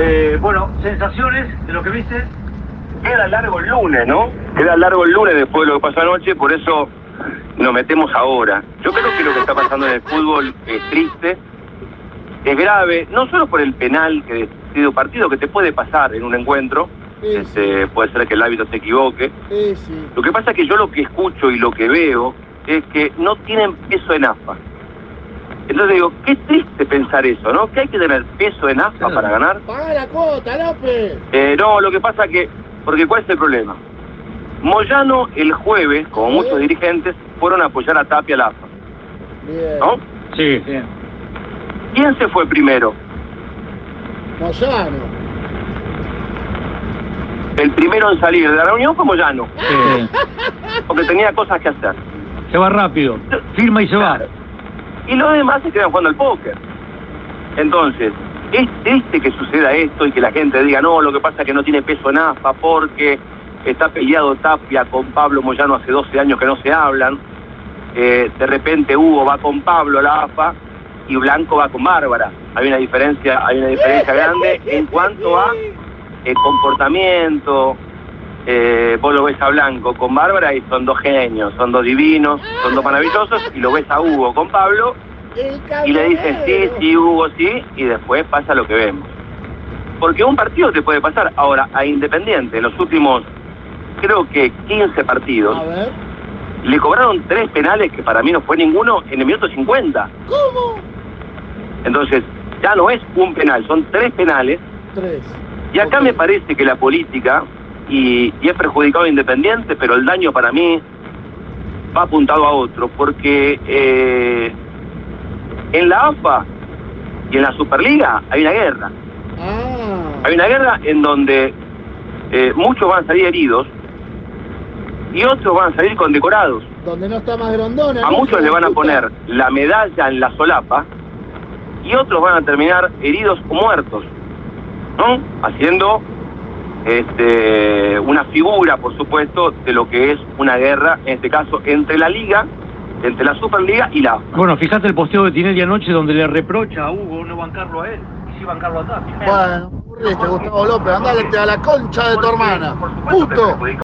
Eh, bueno, sensaciones de lo que viste. Queda largo el lunes, ¿no? Queda largo el lunes después de lo que pasó anoche, por eso nos metemos ahora. Yo creo que lo que está pasando en el fútbol es triste, es grave, no solo por el penal que decidió partido, que te puede pasar en un encuentro, Sí, este, puede ser que el árbitro se equivoque. Sí, sí. Lo que pasa es que yo lo que escucho y lo que veo es que no tienen peso en AFA. Entonces digo, qué triste pensar eso, ¿no? Que hay que tener peso en AFA Claro. para ganar. Paga la cuota, López. Eh, no, lo que pasa que, porque ¿cuál es el problema? Moyano el jueves, como muchos dirigentes, fueron a apoyar a Tapia la AFA, Bien. ¿no? Sí, bien. ¿Quién se fue primero? Moyano. El primero en salir de la reunión fue Moyano, Sí. porque tenía cosas que hacer. Se va rápido. Firma y se va. Y los demás se quedan jugando al póker. Entonces, es triste que suceda esto y que la gente diga, no, lo que pasa es que no tiene peso en AFA porque está peleado Tapia con Pablo Moyano hace 12 años que no se hablan. Eh, de repente Hugo va con Pablo a la AFA y Blanco va con Bárbara. Hay una diferencia, hay una diferencia grande en cuanto a eh, comportamiento. Eh, vos lo ves a Blanco con Bárbara y son dos genios, son dos divinos, son dos maravillosos, y lo ves a Hugo con Pablo y le dices sí, sí, Hugo, sí, y después pasa lo que vemos. Porque un partido te puede pasar. Ahora, a Independiente, en los últimos, creo que 15 partidos, le cobraron tres penales que para mí no fue ninguno en el minuto 50. ¿Cómo? Entonces, ya no es un penal, son tres penales. Tres. Y acá me parece que la política, y, y es perjudicado Independiente, pero el daño para mí va apuntado a otro, porque eh, en la AFA y en la Superliga hay una guerra. Ah. Hay una guerra en donde eh, muchos van a salir heridos y otros van a salir condecorados. Donde no está más grondona. A muchos le van a poner la medalla en la solapa y otros van a terminar heridos o muertos, ¿no? Haciendo este, una figura, por supuesto, de lo que es una guerra, en este caso, entre la Liga, entre la Superliga y la AFA. Bueno, fíjate el posteo de Tinelli anoche donde le reprocha a Hugo no bancarlo a él. Y sí bancarlo a Tapia. Bueno, aburriste, Gustavo López. Andale a la concha de tu hermana. Por